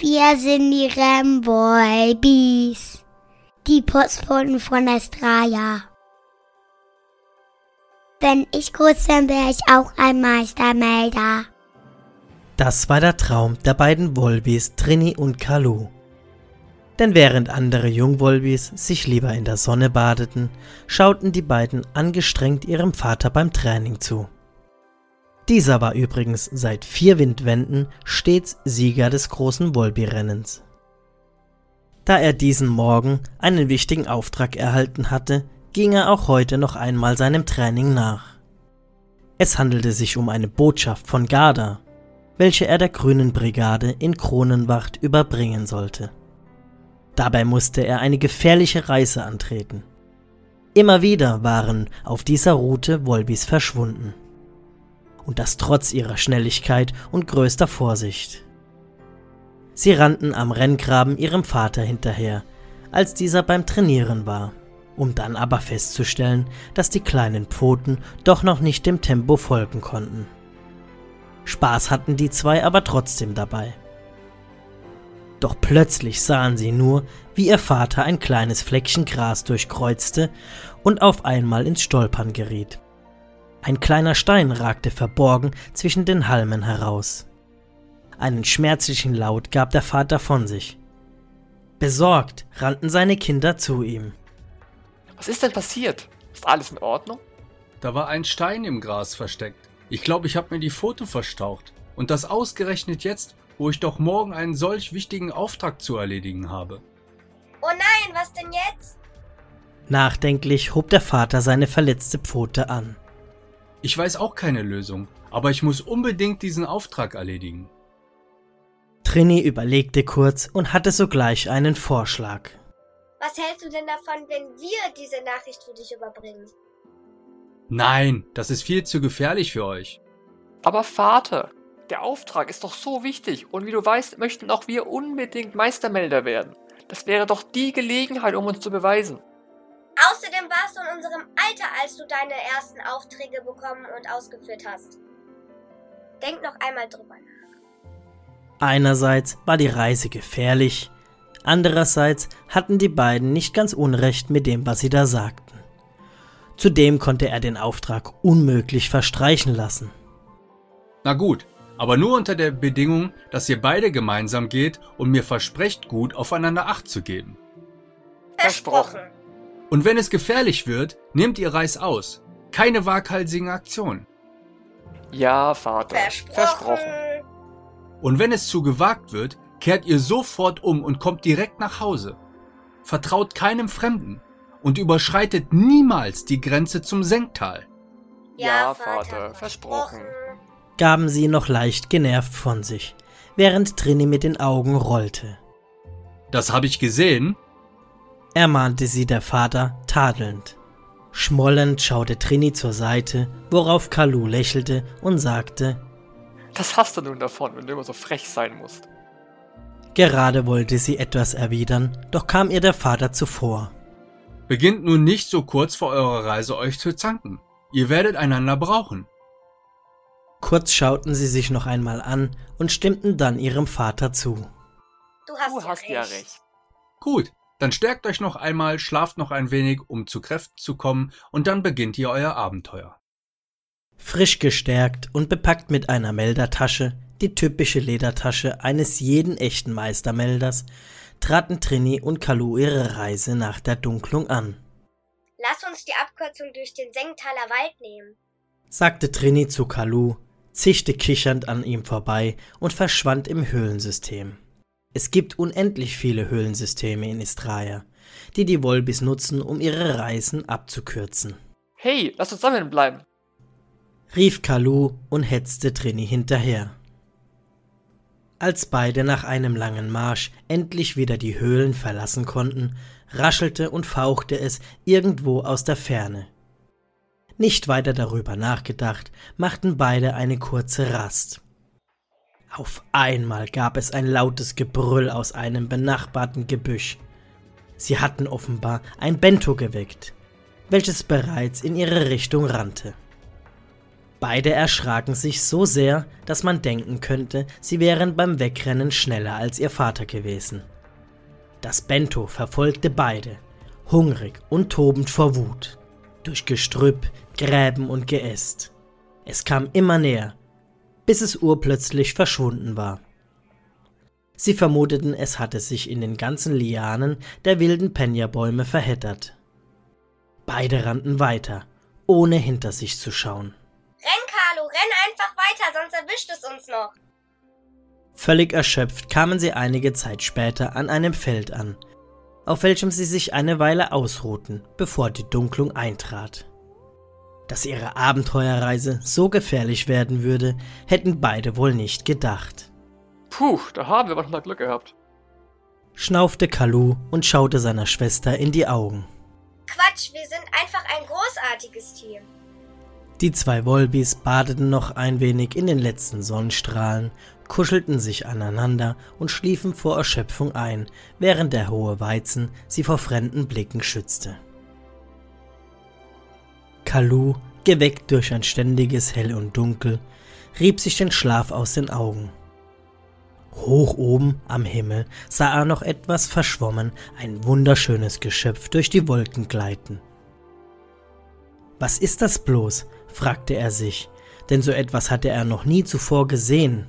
Wir sind die Ramboys. Die Postboten von Australia. Wenn ich groß bin, wäre ich auch ein Meistermelder. Das war der Traum der beiden Wolbis Trini und Kalu. Denn während andere Jungwolbis sich lieber in der Sonne badeten, schauten die beiden angestrengt ihrem Vater beim Training zu. Dieser war übrigens seit vier Windwänden stets Sieger des großen Wolbi-Rennens. Da er diesen Morgen einen wichtigen Auftrag erhalten hatte, ging er auch heute noch einmal seinem Training nach. Es handelte sich um eine Botschaft von Garda, welche er der Grünen Brigade in Kronenwacht überbringen sollte. Dabei musste er eine gefährliche Reise antreten. Immer wieder waren auf dieser Route Wolbis verschwunden. Und das trotz ihrer Schnelligkeit und größter Vorsicht. Sie rannten am Renngraben ihrem Vater hinterher, als dieser beim Trainieren war, um dann aber festzustellen, dass die kleinen Pfoten doch noch nicht dem Tempo folgen konnten. Spaß hatten die zwei aber trotzdem dabei. Doch plötzlich sahen sie nur, wie ihr Vater ein kleines Fleckchen Gras durchkreuzte und auf einmal ins Stolpern geriet. Ein kleiner Stein ragte verborgen zwischen den Halmen heraus. Einen schmerzlichen Laut gab der Vater von sich. Besorgt rannten seine Kinder zu ihm. Was ist denn passiert? Ist alles in Ordnung? Da war ein Stein im Gras versteckt. Ich glaube, ich habe mir die Pfote verstaucht. Und das ausgerechnet jetzt, wo ich doch morgen einen solch wichtigen Auftrag zu erledigen habe. Oh nein, was denn jetzt? Nachdenklich hob der Vater seine verletzte Pfote an. Ich weiß auch keine Lösung, aber ich muss unbedingt diesen Auftrag erledigen. Trini überlegte kurz und hatte sogleich einen Vorschlag. Was hältst du denn davon, wenn wir diese Nachricht für dich überbringen? Nein, das ist viel zu gefährlich für euch. Aber Vater, der Auftrag ist doch so wichtig und wie du weißt, möchten auch wir unbedingt Meistermelder werden. Das wäre doch die Gelegenheit, um uns zu beweisen. Außerdem warst du in unserem Alter, als du deine ersten Aufträge bekommen und ausgeführt hast. Denk noch einmal drüber nach. Einerseits war die Reise gefährlich, andererseits hatten die beiden nicht ganz Unrecht mit dem, was sie da sagten. Zudem konnte er den Auftrag unmöglich verstreichen lassen. Na gut, aber nur unter der Bedingung, dass ihr beide gemeinsam geht und mir versprecht, gut aufeinander Acht zu geben. Versprochen. Und wenn es gefährlich wird, nehmt ihr Reis aus. Keine waghalsigen Aktionen. Ja, Vater. Versprochen. Und wenn es zu gewagt wird, kehrt ihr sofort um und kommt direkt nach Hause. Vertraut keinem Fremden und überschreitet niemals die Grenze zum Senktal. Ja, Vater, versprochen. gaben sie noch leicht genervt von sich, während Trini mit den Augen rollte. Das habe ich gesehen. Ermahnte sie der Vater tadelnd. Schmollend schaute Trini zur Seite, worauf Kalu lächelte und sagte, Das hast du nun davon, wenn du immer so frech sein musst. gerade wollte sie etwas erwidern, doch kam ihr der Vater zuvor. Beginnt nun nicht so kurz vor eurer Reise euch zu zanken. Ihr werdet einander brauchen. Kurz schauten sie sich noch einmal an und stimmten dann ihrem Vater zu. Du hast, Du ja, hast recht. ja recht. Gut, dann stärkt euch noch einmal, schlaft noch ein wenig, um zu Kräften zu kommen, und dann beginnt ihr euer Abenteuer. Frisch gestärkt und bepackt mit einer Meldertasche, die typische Ledertasche eines jeden echten Meistermelders, traten Trini und Kalu ihre Reise nach der Dunklung an. Lass uns die Abkürzung durch den Senktaler Wald nehmen. sagte Trini zu Kalu, zischte kichernd an ihm vorbei und verschwand im Höhlensystem. Es gibt unendlich viele Höhlensysteme in Istraya, die die Wolbis nutzen, um ihre Reisen abzukürzen. Hey, lass uns zusammenbleiben. rief Kalu und hetzte Trini hinterher. Als beide nach einem langen Marsch endlich wieder die Höhlen verlassen konnten, raschelte und fauchte es irgendwo aus der Ferne. Nicht weiter darüber nachgedacht, machten beide eine kurze Rast. Auf einmal gab es ein lautes Gebrüll aus einem benachbarten Gebüsch. Sie hatten offenbar ein Bento geweckt, welches bereits in ihre Richtung rannte. Beide erschraken sich so sehr, dass man denken könnte, sie wären beim Wegrennen schneller als ihr Vater gewesen. Das Bento verfolgte beide, hungrig und tobend vor Wut, durch Gestrüpp, Gräben und Geäst. Es kam immer näher, bis es urplötzlich verschwunden war. Sie vermuteten, es hatte sich in den ganzen Lianen der wilden Penjabäume verheddert. Beide rannten weiter, ohne hinter sich zu schauen. Renn, Carlo, renn einfach weiter, sonst erwischt es uns noch. Völlig erschöpft kamen sie einige Zeit später an einem Feld an, auf welchem sie sich eine Weile ausruhten, bevor die Dunklung eintrat. Dass ihre Abenteuerreise so gefährlich werden würde, hätten beide wohl nicht gedacht. Puh, da haben wir manchmal Glück gehabt. Schnaufte Kalu und schaute seiner Schwester in die Augen. Quatsch, wir sind einfach ein großartiges Team. Die zwei Wolbis badeten noch ein wenig in den letzten Sonnenstrahlen, kuschelten sich aneinander und schliefen vor Erschöpfung ein, während der hohe Weizen sie vor fremden Blicken schützte. Kalu, geweckt durch ein ständiges Hell und Dunkel, rieb sich den Schlaf aus den Augen. Hoch oben am Himmel sah er noch etwas verschwommen ein wunderschönes Geschöpf durch die Wolken gleiten. Was ist das bloß? fragte er sich, denn so etwas hatte er noch nie zuvor gesehen.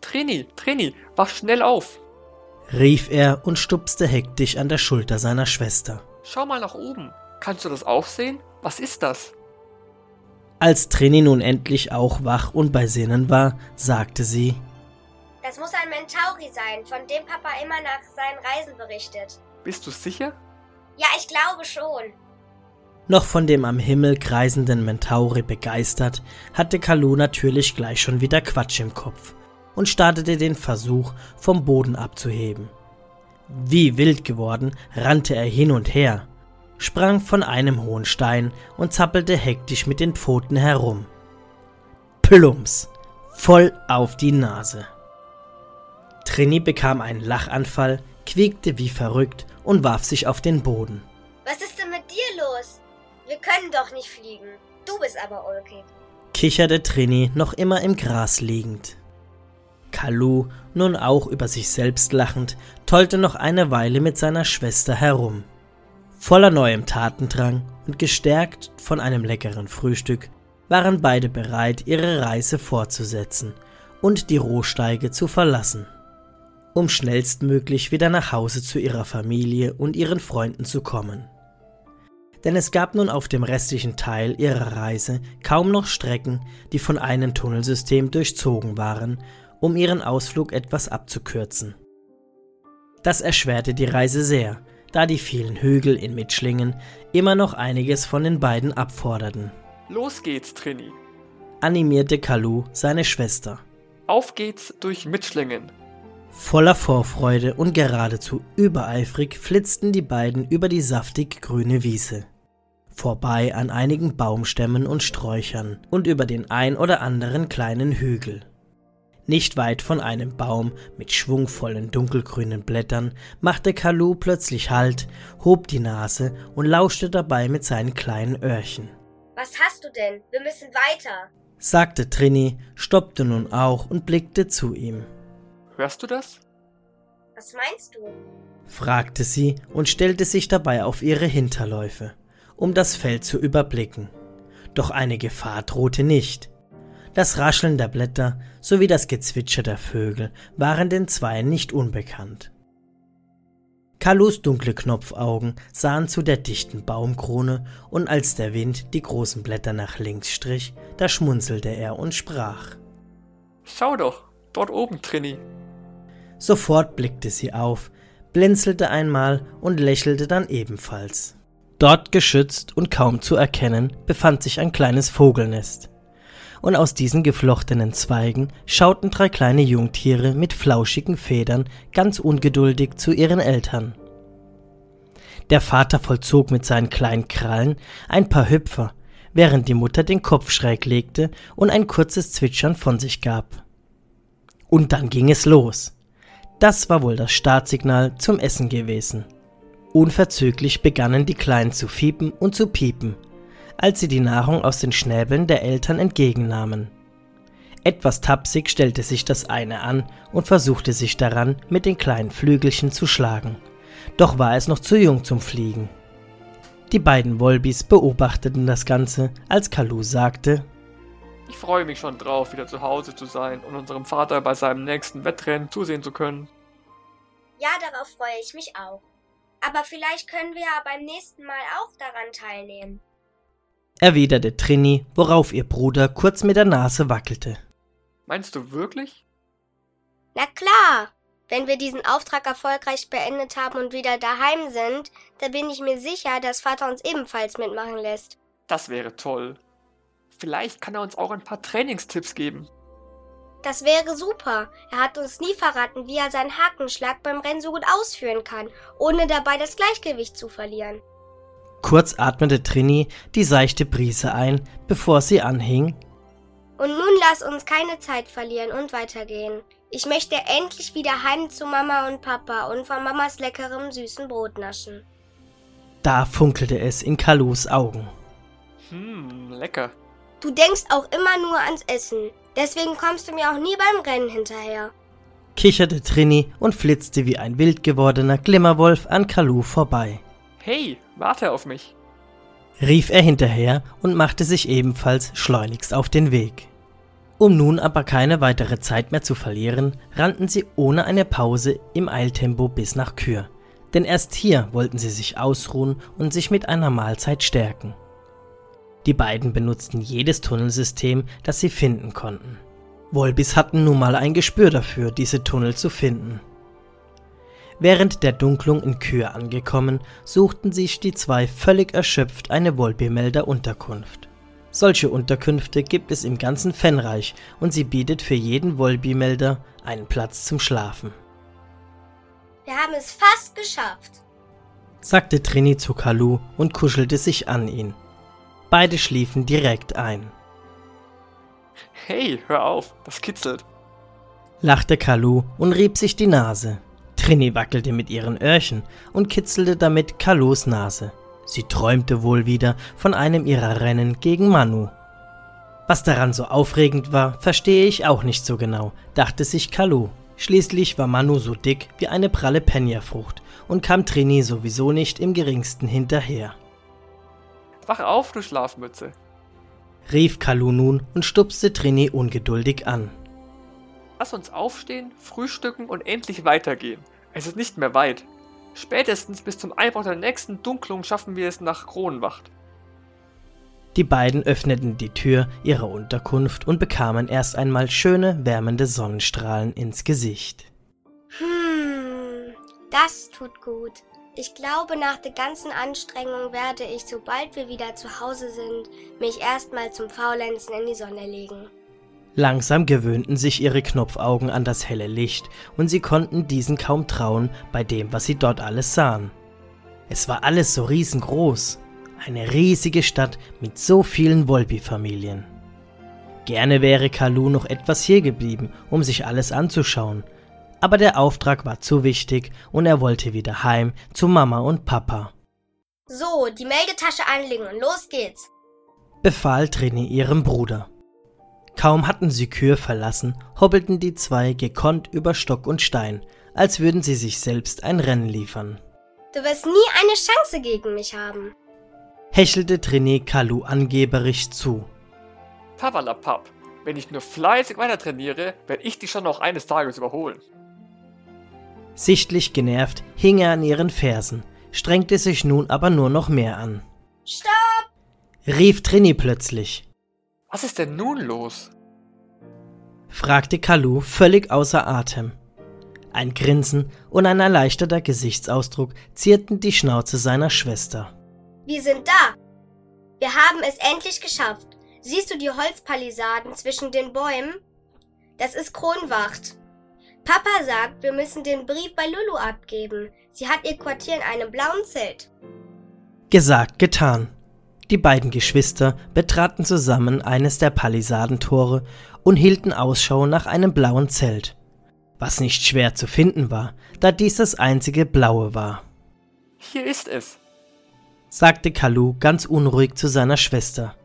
Trini, Trini, wach schnell auf. rief er und stupste hektisch an der Schulter seiner Schwester. Schau mal nach oben. Kannst du das auch sehen? Was ist das? Als Trini nun endlich auch wach und bei Sinnen war, sagte sie, Das muss ein Mentauri sein, von dem Papa immer nach seinen Reisen berichtet. Bist du sicher? Ja, ich glaube schon. Noch von dem am Himmel kreisenden Mentauri begeistert, hatte Kalu natürlich gleich schon wieder Quatsch im Kopf und startete den Versuch, vom Boden abzuheben. Wie wild geworden, rannte er hin und her, sprang von einem hohen Stein und zappelte hektisch mit den Pfoten herum. Plumps, voll auf die Nase. Trini bekam einen Lachanfall, quiekte wie verrückt und warf sich auf den Boden. Was ist denn mit dir los? Wir können doch nicht fliegen. Du bist aber ulkig. kicherte Trini noch immer im Gras liegend. Kalu, nun auch über sich selbst lachend, tollte noch eine Weile mit seiner Schwester herum. Voller neuem Tatendrang und gestärkt von einem leckeren Frühstück waren beide bereit, ihre Reise fortzusetzen und die Rohsteige zu verlassen, um schnellstmöglich wieder nach Hause zu ihrer Familie und ihren Freunden zu kommen. Denn es gab nun auf dem restlichen Teil ihrer Reise kaum noch Strecken, die von einem Tunnelsystem durchzogen waren, um ihren Ausflug etwas abzukürzen. Das erschwerte die Reise sehr, da die vielen Hügel in Mitschlingen immer noch einiges von den beiden abforderten. Los geht's, Trini. Animierte Kalu seine Schwester. Auf geht's durch Mitschlingen. Voller Vorfreude und geradezu übereifrig flitzten die beiden über die saftig grüne Wiese. Vorbei an einigen Baumstämmen und Sträuchern und über den ein oder anderen kleinen Hügel. Nicht weit von einem Baum mit schwungvollen dunkelgrünen Blättern machte Kalu plötzlich Halt, hob die Nase und lauschte dabei mit seinen kleinen Öhrchen. Was hast du denn? Wir müssen weiter. Sagte Trini, stoppte nun auch und blickte zu ihm. Hörst du das? Was meinst du? fragte sie und stellte sich dabei auf ihre Hinterläufe, um das Feld zu überblicken. Doch eine Gefahr drohte nicht. Das Rascheln der Blätter sowie das Gezwitscher der Vögel waren den Zweien nicht unbekannt. Kalus dunkle Knopfaugen sahen zu der dichten Baumkrone, und als der Wind die großen Blätter nach links strich, da schmunzelte er und sprach. Schau doch, dort oben, Trini. Sofort blickte sie auf, blinzelte einmal und lächelte dann ebenfalls. Dort geschützt und kaum zu erkennen, befand sich ein kleines Vogelnest. Und aus diesen geflochtenen Zweigen schauten drei kleine Jungtiere mit flauschigen Federn ganz ungeduldig zu ihren Eltern. Der Vater vollzog mit seinen kleinen Krallen ein paar Hüpfer, während die Mutter den Kopf schräg legte und ein kurzes Zwitschern von sich gab. Und dann ging es los. Das war wohl das Startsignal zum Essen gewesen. Unverzüglich begannen die Kleinen zu fiepen und zu piepen. Als sie die Nahrung aus den Schnäbeln der Eltern entgegennahmen. Etwas tapsig stellte sich das eine an und versuchte sich daran, mit den kleinen Flügelchen zu schlagen. Doch war es noch zu jung zum Fliegen. Die beiden Wolbis beobachteten das Ganze, als Kalu sagte, Ich freue mich schon drauf, wieder zu Hause zu sein und unserem Vater bei seinem nächsten Wettrennen zusehen zu können. Ja, darauf freue ich mich auch. Aber vielleicht können wir ja beim nächsten Mal auch daran teilnehmen. Erwiderte Trini, worauf ihr Bruder kurz mit der Nase wackelte. Meinst du wirklich? Na klar! Wenn wir diesen Auftrag erfolgreich beendet haben und wieder daheim sind, da bin ich mir sicher, dass Vater uns ebenfalls mitmachen lässt. Das wäre toll. Vielleicht kann er uns auch ein paar Trainingstipps geben. Das wäre super. Er hat uns nie verraten, wie er seinen Hakenschlag beim Rennen so gut ausführen kann, ohne dabei das Gleichgewicht zu verlieren. Kurz atmete Trini die seichte Brise ein, bevor sie anhing. Und nun lass uns keine Zeit verlieren und weitergehen. Ich möchte endlich wieder heim zu Mama und Papa und von Mamas leckerem süßen Brot naschen. Da funkelte es in Kalus Augen. Hm, lecker. Du denkst auch immer nur ans Essen. Deswegen kommst du mir auch nie beim Rennen hinterher. kicherte Trini und flitzte wie ein wild gewordener Glimmerwolf an Kalu vorbei. Hey, warte auf mich. rief er hinterher und machte sich ebenfalls schleunigst auf den Weg. Um nun aber keine weitere Zeit mehr zu verlieren, rannten sie ohne eine Pause im Eiltempo bis nach Kür. Denn erst hier wollten sie sich ausruhen und sich mit einer Mahlzeit stärken. Die beiden benutzten jedes Tunnelsystem, das sie finden konnten. Wolbis hatten nun mal ein Gespür dafür, diese Tunnel zu finden. Während der Dunklung in Kür angekommen, suchten sich die zwei völlig erschöpft eine Volbimelder-Unterkunft. Solche Unterkünfte gibt es im ganzen Fenreich und sie bietet für jeden Volbimelder einen Platz zum Schlafen, Wir haben es fast geschafft. sagte Trini zu Kalu und kuschelte sich an ihn. Beide schliefen direkt ein. Hey, hör auf, das kitzelt. lachte Kalu und rieb sich die Nase. Trini wackelte mit ihren Öhrchen und kitzelte damit Kalus Nase. Sie träumte wohl wieder von einem ihrer Rennen gegen Manu. Was daran so aufregend war, verstehe ich auch nicht so genau, dachte sich Kalu. Schließlich war Manu so dick wie eine pralle Penja-Frucht und kam Trini sowieso nicht im geringsten hinterher. Wach auf, du Schlafmütze. Rief Kalu nun und stupste Trini ungeduldig an. Lass uns aufstehen, frühstücken und endlich weitergehen. Es ist nicht mehr weit. Spätestens bis zum Einbruch der nächsten Dunklung schaffen wir es nach Kronenwacht. Die beiden öffneten die Tür ihrer Unterkunft und bekamen erst einmal schöne, wärmende Sonnenstrahlen ins Gesicht. Hm, das tut gut. Ich glaube, nach der ganzen Anstrengung werde ich, sobald wir wieder zu Hause sind, mich erstmal zum Faulenzen in die Sonne legen. Langsam gewöhnten sich ihre Knopfaugen an das helle Licht und sie konnten diesen kaum trauen bei dem, was sie dort alles sahen. Es war alles so riesengroß. Eine riesige Stadt mit so vielen Volpi-Familien. Gerne wäre Kalu noch etwas hier geblieben, um sich alles anzuschauen, aber der Auftrag war zu wichtig und er wollte wieder heim zu Mama und Papa, So, die Meldetasche anlegen und los geht's. befahl Trini ihrem Bruder. Kaum hatten sie Kür verlassen, hobbelten die zwei gekonnt über Stock und Stein, als würden sie sich selbst ein Rennen liefern. Du wirst nie eine Chance gegen mich haben. Hechelte Trini Kalu angeberisch zu. Papalapap. Wenn ich nur fleißig weiter trainiere, werde ich dich schon noch eines Tages überholen. Sichtlich genervt hing er an ihren Fersen, strengte sich nun aber nur noch mehr an. Stopp! Rief Trini plötzlich, Was ist denn nun los? fragte Kalu völlig außer Atem. Ein Grinsen und ein erleichterter Gesichtsausdruck zierten die Schnauze seiner Schwester. Wir sind da. Wir haben es endlich geschafft. Siehst du die Holzpalisaden zwischen den Bäumen? Das ist Kronwacht. Papa sagt, wir müssen den Brief bei Lulu abgeben. Sie hat ihr Quartier in einem blauen Zelt. Gesagt, getan. Die beiden Geschwister betraten zusammen eines der Palisadentore und hielten Ausschau nach einem blauen Zelt. Was nicht schwer zu finden war, da dies das einzige blaue war. Hier ist es. sagte Kalu ganz unruhig zu seiner Schwester.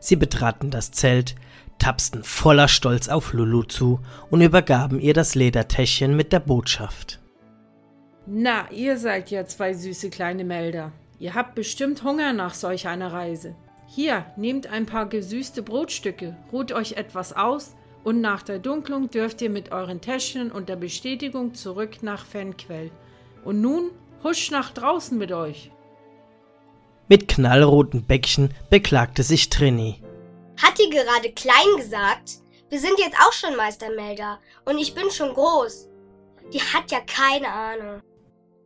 Sie betraten das Zelt, tapsten voller Stolz auf Lulu zu und übergaben ihr das Ledertäschchen mit der Botschaft. Na, ihr seid ja zwei süße kleine Melder. Ihr habt bestimmt Hunger nach solch einer Reise. Hier, nehmt ein paar gesüßte Brotstücke, ruht euch etwas aus und nach der Dunklung dürft ihr mit euren Täschchen und der Bestätigung zurück nach Fenquell. Und nun husch nach draußen mit euch. Mit knallroten Bäckchen beklagte sich Trini. Hat die gerade klein gesagt? Wir sind jetzt auch schon Meistermelder und ich bin schon groß. Die hat ja keine Ahnung.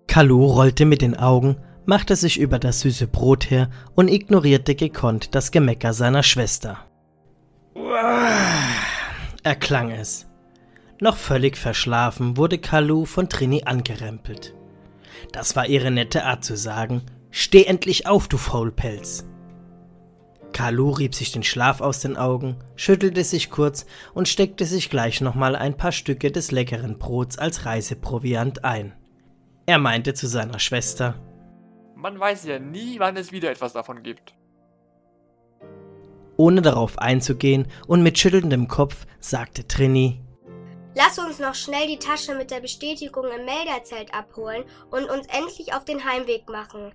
Kalu rollte mit den Augen, machte sich über das süße Brot her und ignorierte gekonnt das Gemecker seiner Schwester. erklang es. Noch völlig verschlafen wurde Kalu von Trini angerempelt. Das war ihre nette Art zu sagen, steh endlich auf, du Faulpelz. Kalu rieb sich den Schlaf aus den Augen, schüttelte sich kurz und steckte sich gleich nochmal ein paar Stücke des leckeren Brots als Reiseproviant ein. Er meinte zu seiner Schwester, Man weiß ja nie, wann es wieder etwas davon gibt. Ohne darauf einzugehen und mit schüttelndem Kopf sagte Trini, Lass uns noch schnell die Tasche mit der Bestätigung im Melderzelt abholen und uns endlich auf den Heimweg machen.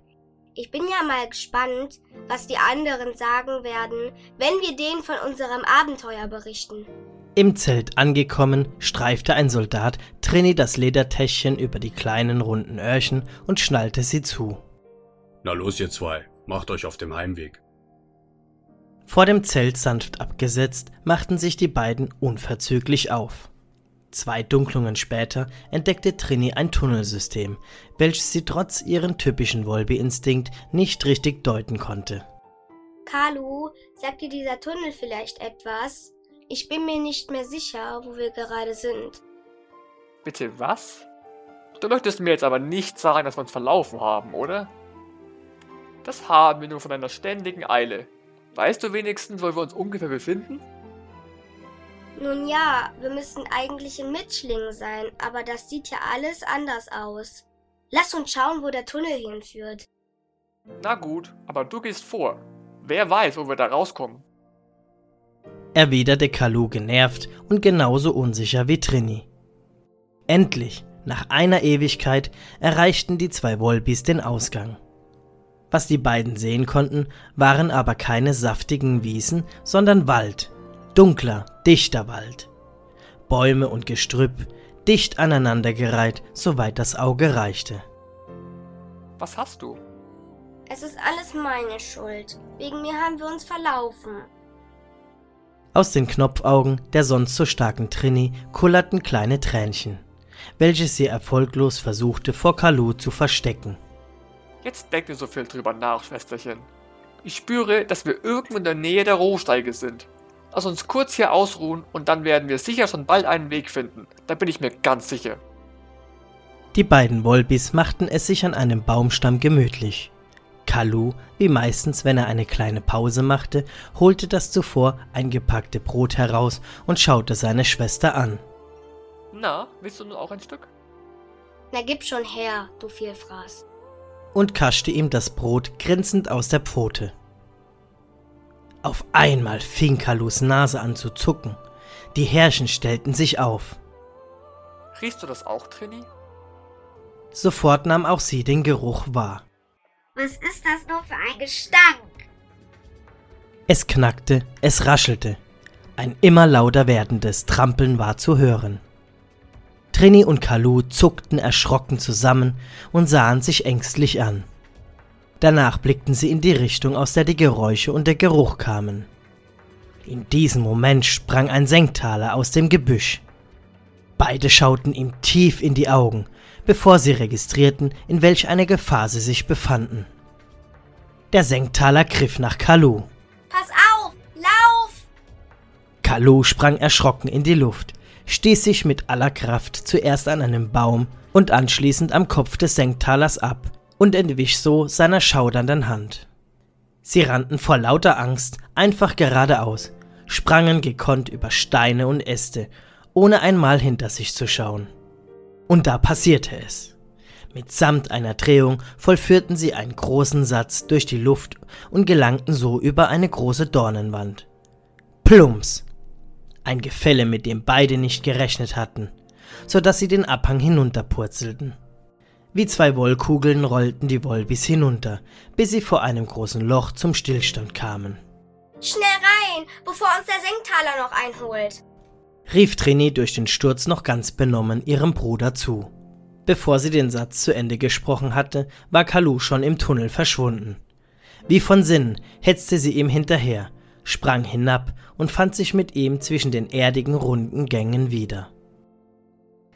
Ich bin ja mal gespannt, was die anderen sagen werden, wenn wir denen von unserem Abenteuer berichten. Im Zelt angekommen, streifte ein Soldat Trini das Ledertäschchen über die kleinen runden Öhrchen und schnallte sie zu. Na los, ihr zwei, macht euch auf dem Heimweg. Vor dem Zelt sanft abgesetzt, machten sich die beiden unverzüglich auf. Zwei Dunklungen später entdeckte Trini ein Tunnelsystem, welches sie trotz ihren typischen Wolby-Instinkt nicht richtig deuten konnte. Kalu, sagt dir dieser Tunnel vielleicht etwas? Ich bin mir nicht mehr sicher, wo wir gerade sind. Bitte was? Du möchtest mir jetzt aber nicht sagen, dass wir uns verlaufen haben, oder? Das haben wir nur von einer ständigen Eile. Weißt du wenigstens, wo wir uns ungefähr befinden? Nun ja, wir müssen eigentlich in Mitschlingen sein, aber das sieht ja alles anders aus. Lass uns schauen, wo der Tunnel hinführt. Na gut, aber du gehst vor. Wer weiß, wo wir da rauskommen. erwiderte Kalu genervt und genauso unsicher wie Trini. Endlich, nach einer Ewigkeit, erreichten die zwei Wolbis den Ausgang. Was die beiden sehen konnten, waren aber keine saftigen Wiesen, sondern Wald, dunkler, dichter Wald. Bäume und Gestrüpp, dicht aneinandergereiht, soweit das Auge reichte. Was hast du? Es ist alles meine Schuld. Wegen mir haben wir uns verlaufen. Aus den Knopfaugen der sonst so starken Trini kullerten kleine Tränchen, welche sie erfolglos versuchte vor Kalu zu verstecken. Jetzt denk nicht so viel drüber nach, Schwesterchen. Ich spüre, dass wir irgendwo in der Nähe der Rohsteige sind. Lass uns kurz hier ausruhen und dann werden wir sicher schon bald einen Weg finden. Da bin ich mir ganz sicher. Die beiden Wolbis machten es sich an einem Baumstamm gemütlich. Kalu, wie meistens, wenn er eine kleine Pause machte, holte das zuvor eingepackte Brot heraus und schaute seine Schwester an. Na, willst du nun auch ein Stück? Na gib schon her, du Vielfraß. Und kaschte ihm das Brot grinsend aus der Pfote. Auf einmal fing Kalus Nase an zu zucken. Die Härchen stellten sich auf. Riechst du das auch, Trini? Sofort nahm auch sie den Geruch wahr. Was ist das nur für ein Gestank? Es knackte, es raschelte. Ein immer lauter werdendes Trampeln war zu hören. Trini und Kalu zuckten erschrocken zusammen und sahen sich ängstlich an. Danach blickten sie in die Richtung, aus der die Geräusche und der Geruch kamen. In diesem Moment sprang ein Senktaler aus dem Gebüsch. Beide schauten ihm tief in die Augen, bevor sie registrierten, in welch einer Gefahr sie sich befanden. Der Senktaler griff nach Kalu. Pass auf! Lauf! Kalu sprang erschrocken in die Luft, stieß sich mit aller Kraft zuerst an einem Baum und anschließend am Kopf des Senktalers ab und entwich so seiner schaudernden Hand. Sie rannten vor lauter Angst einfach geradeaus, sprangen gekonnt über Steine und Äste, ohne einmal hinter sich zu schauen. Und da passierte es. Mitsamt einer Drehung vollführten sie einen großen Satz durch die Luft und gelangten so über eine große Dornenwand. Plumps! Ein Gefälle, mit dem beide nicht gerechnet hatten, so dass sie den Abhang hinunterpurzelten. Wie zwei Wollkugeln rollten die Wollbis hinunter, bis sie vor einem großen Loch zum Stillstand kamen. Schnell rein, bevor uns der Senktaler noch einholt. rief Trini durch den Sturz noch ganz benommen ihrem Bruder zu. Bevor sie den Satz zu Ende gesprochen hatte, war Kalu schon im Tunnel verschwunden. Wie von Sinnen hetzte sie ihm hinterher, sprang hinab und fand sich mit ihm zwischen den erdigen runden Gängen wieder.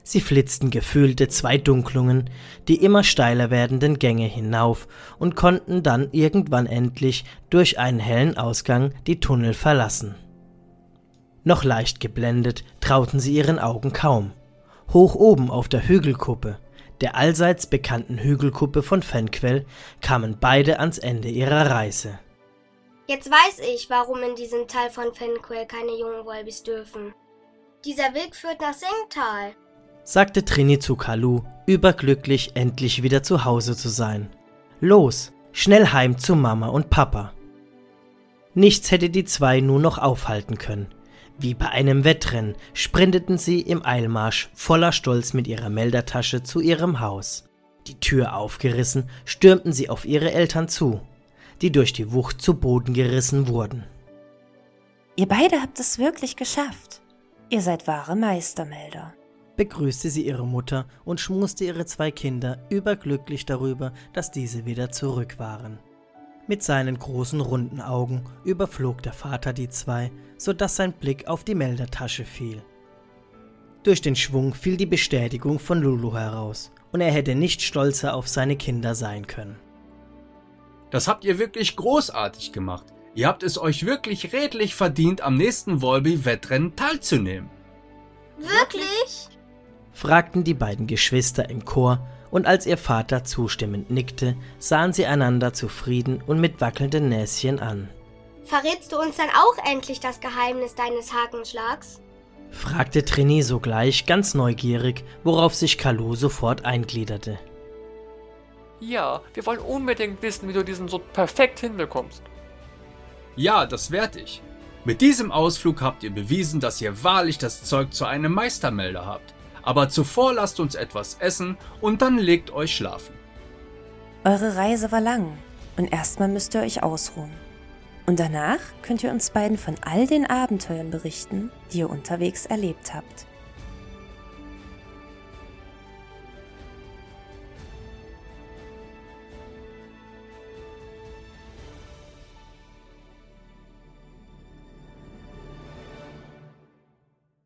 Sie flitzten gefühlte zwei Dunklungen, die immer steiler werdenden Gänge hinauf und konnten dann irgendwann endlich durch einen hellen Ausgang die Tunnel verlassen. Noch leicht geblendet trauten sie ihren Augen kaum. Hoch oben auf der Hügelkuppe, der allseits bekannten Hügelkuppe von Fenquel, kamen beide ans Ende ihrer Reise. Jetzt weiß ich, warum in diesem Teil von Fenquel keine jungen Wolbis dürfen. Dieser Weg führt nach Senktal. sagte Trini zu Kalu, überglücklich endlich wieder zu Hause zu sein. Los, schnell heim zu Mama und Papa. Nichts hätte die zwei nur noch aufhalten können. Wie bei einem Wettrennen sprinteten sie im Eilmarsch voller Stolz mit ihrer Meldertasche zu ihrem Haus. Die Tür aufgerissen, stürmten sie auf ihre Eltern zu, die durch die Wucht zu Boden gerissen wurden. Ihr beide habt es wirklich geschafft. Ihr seid wahre Meistermelder. begrüßte sie ihre Mutter und schmuste ihre zwei Kinder überglücklich darüber, dass diese wieder zurück waren. Mit seinen großen runden Augen überflog der Vater die zwei, so dass sein Blick auf die Meldertasche fiel. Durch den Schwung fiel die Bestätigung von Lulu heraus, und er hätte nicht stolzer auf seine Kinder sein können. Das habt ihr wirklich großartig gemacht. Ihr habt es euch wirklich redlich verdient, am nächsten Volby-Wettrennen teilzunehmen. Wirklich? fragten die beiden Geschwister im Chor, und als ihr Vater zustimmend nickte, sahen sie einander zufrieden und mit wackelnden Näschen an. Verrätst du uns dann auch endlich das Geheimnis deines Hakenschlags? fragte Trini sogleich ganz neugierig, worauf sich Kalu sofort eingliederte. Ja, wir wollen unbedingt wissen, wie du diesen so perfekt hinbekommst. Ja, das werd ich. Mit diesem Ausflug habt ihr bewiesen, dass ihr wahrlich das Zeug zu einem Meistermelder habt. Aber zuvor lasst uns etwas essen und dann legt euch schlafen. Eure Reise war lang und erstmal müsst ihr euch ausruhen. Und danach könnt ihr uns beiden von all den Abenteuern berichten, die ihr unterwegs erlebt habt.